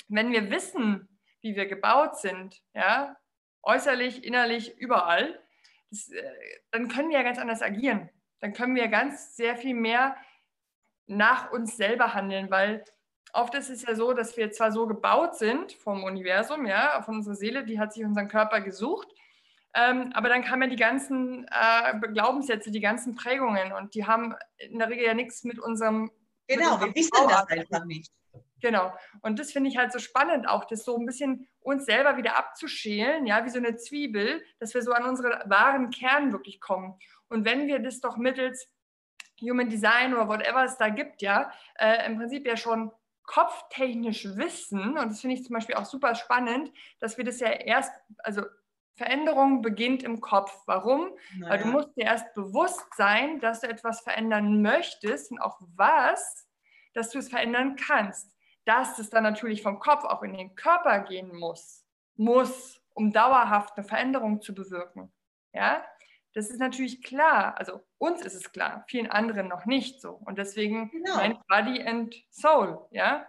B: wenn wir wissen, wie wir gebaut sind, ja, äußerlich, innerlich, überall, das, äh, dann können wir ja ganz anders agieren. Dann können wir ganz sehr viel mehr nach uns selber handeln, weil oft ist es ja so, dass wir zwar so gebaut sind vom Universum, ja, von unserer Seele, die hat sich unseren Körper gesucht, ähm, aber dann kamen ja die ganzen äh, Glaubenssätze, die ganzen Prägungen und die haben in der Regel ja nichts mit unserem.
A: Genau, mit unserem wir wissen das einfach nicht.
B: Genau. Und das finde ich halt so spannend, auch das so ein bisschen uns selber wieder abzuschälen, ja, wie so eine Zwiebel, dass wir so an unsere wahren Kern wirklich kommen. Und wenn wir das doch mittels Human Design oder whatever es da gibt, ja, äh, im Prinzip ja schon kopftechnisch wissen, und das finde ich zum Beispiel auch super spannend, dass wir das ja erst, also Veränderung beginnt im Kopf. Warum? Naja. Weil du musst dir erst bewusst sein, dass du etwas verändern möchtest und auch was, dass du es verändern kannst dass es dann natürlich vom Kopf auch in den Körper gehen muss, muss, um dauerhaft eine Veränderung zu bewirken. Ja, das ist natürlich klar. Also uns ist es klar, vielen anderen noch nicht so. Und deswegen genau. mein Body and Soul. Ja,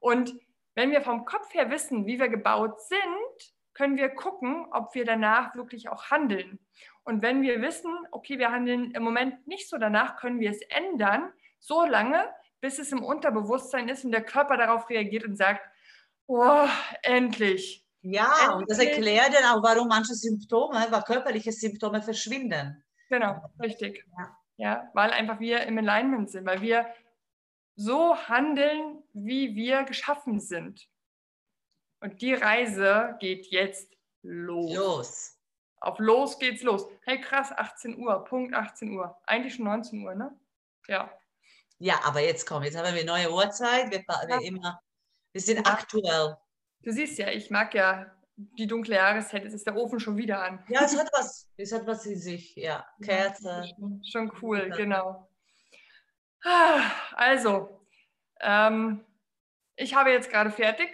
B: und Wenn wir vom Kopf her wissen, wie wir gebaut sind, können wir gucken, ob wir danach wirklich auch handeln. Und wenn wir wissen, okay, wir handeln im Moment nicht so danach, können wir es ändern, so lange, bis es im Unterbewusstsein ist und der Körper darauf reagiert und sagt, oh, endlich.
A: Ja, und das erklärt dann auch, warum manche Symptome, weil körperliche Symptome verschwinden.
B: Genau, richtig. Ja. ja, weil einfach wir im Alignment sind, weil wir so handeln, wie wir geschaffen sind. Und die Reise geht jetzt los.
A: Los.
B: Auf los geht's los. Hey, krass, 18 Uhr, Punkt 18 Uhr. Eigentlich schon 19 Uhr, ne? Ja.
A: Ja, aber jetzt komm, jetzt haben wir neue Uhrzeit. Wir, wir, immer, wir sind aktuell.
B: Du siehst ja, ich mag ja die dunkle Jahreszeit. Jetzt ist der Ofen schon wieder an.
A: Ja, es hat was, es hat was in sich. Ja, Kerze.
B: Schon, schon cool, ja. genau. Also, ähm, ich habe jetzt gerade fertig.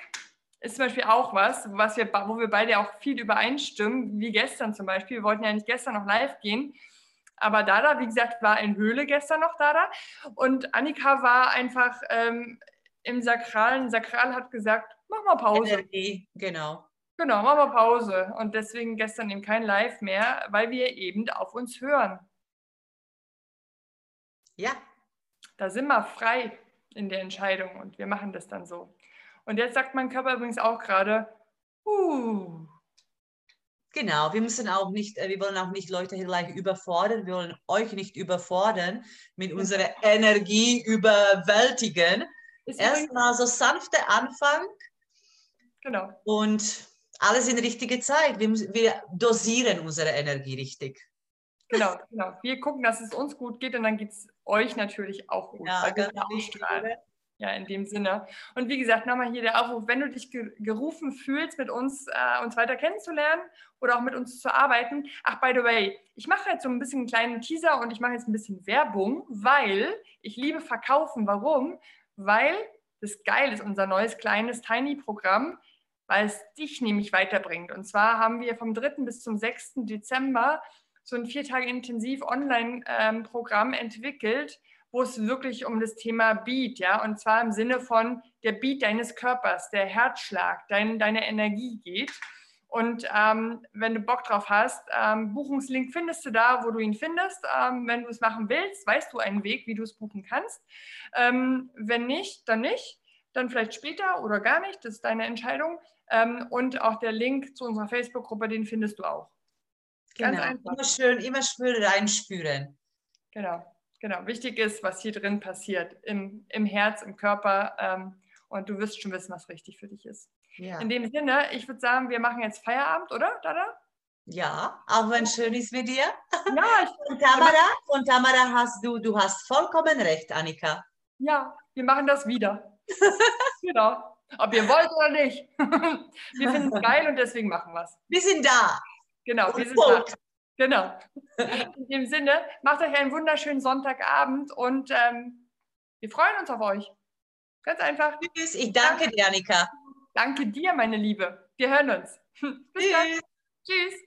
B: Ist zum Beispiel auch was, was wir, wo wir beide auch viel übereinstimmen, wie gestern zum Beispiel. Wir wollten ja nicht gestern noch live gehen, aber Dada, wie gesagt, war in Höhle gestern noch Dada. Und Annika war einfach ähm, im Sakralen. Sakral hat gesagt, mach mal Pause.
A: Energie, genau.
B: Genau, mach mal Pause. Und deswegen gestern eben kein Live mehr, weil wir eben auf uns hören.
A: Ja.
B: Da sind wir frei in der Entscheidung und wir machen das dann so. Und jetzt sagt mein Körper übrigens auch gerade, uh.
A: Genau, wir müssen auch nicht, äh, wir wollen auch nicht Leute gleich überfordern, wir wollen euch nicht überfordern, mit unserer Energie überwältigen. Erstmal so sanfter Anfang.
B: Genau.
A: Und alles in der richtigen Zeit. Wir, wir dosieren unsere Energie richtig.
B: Genau, genau. Wir gucken, dass es uns gut geht und dann geht es euch natürlich auch gut.
A: Ja, ganz ausstrahlen.
B: Ja, in dem Sinne. Und wie gesagt, nochmal hier der Aufruf, wenn du dich gerufen fühlst, mit uns, äh, uns weiter kennenzulernen oder auch mit uns zu arbeiten. Ach, by the way, ich mache jetzt so ein bisschen einen kleinen Teaser und ich mache jetzt ein bisschen Werbung, weil ich liebe Verkaufen. Warum? Weil das geil ist, unser neues kleines Tiny-Programm, weil es dich nämlich weiterbringt. Und zwar haben wir vom 3. bis zum 6. Dezember so ein vier Tage intensiv Online-Programm ähm, entwickelt, wo es wirklich um das Thema Beat, ja, und zwar im Sinne von der Beat deines Körpers, der Herzschlag, dein, deine Energie geht. Und ähm, wenn du Bock drauf hast, ähm, Buchungslink findest du da, wo du ihn findest. Ähm, wenn du es machen willst, weißt du einen Weg, wie du es buchen kannst. Ähm, wenn nicht, dann nicht. Dann vielleicht später oder gar nicht. Das ist deine Entscheidung. Ähm, und auch der Link zu unserer Facebook-Gruppe, den findest du auch.
A: Ganz genau. einfach. Immer schön, immer schön reinspüren.
B: Genau, genau. Wichtig ist, was hier drin passiert, im, im Herz, im Körper. Ähm, und du wirst schon wissen, was richtig für dich ist. Ja. In dem Sinne, ich würde sagen, wir machen jetzt Feierabend, oder, Dada?
A: Ja, auch wenn schön ist mit dir.
B: Ja,
A: ich, und Tamara, und Tamara hast du, du hast vollkommen recht, Annika.
B: Ja, wir machen das wieder. genau. Ob ihr wollt oder nicht. wir finden es geil und deswegen machen wir es.
A: Wir sind da.
B: Genau, wir sind da. Genau. In dem Sinne, macht euch einen wunderschönen Sonntagabend und ähm, wir freuen uns auf euch. Ganz einfach.
A: Tschüss, ich danke dir, Annika.
B: Danke dir, meine Liebe. Wir hören uns.
A: Bis Tschüss. dann.
B: Tschüss.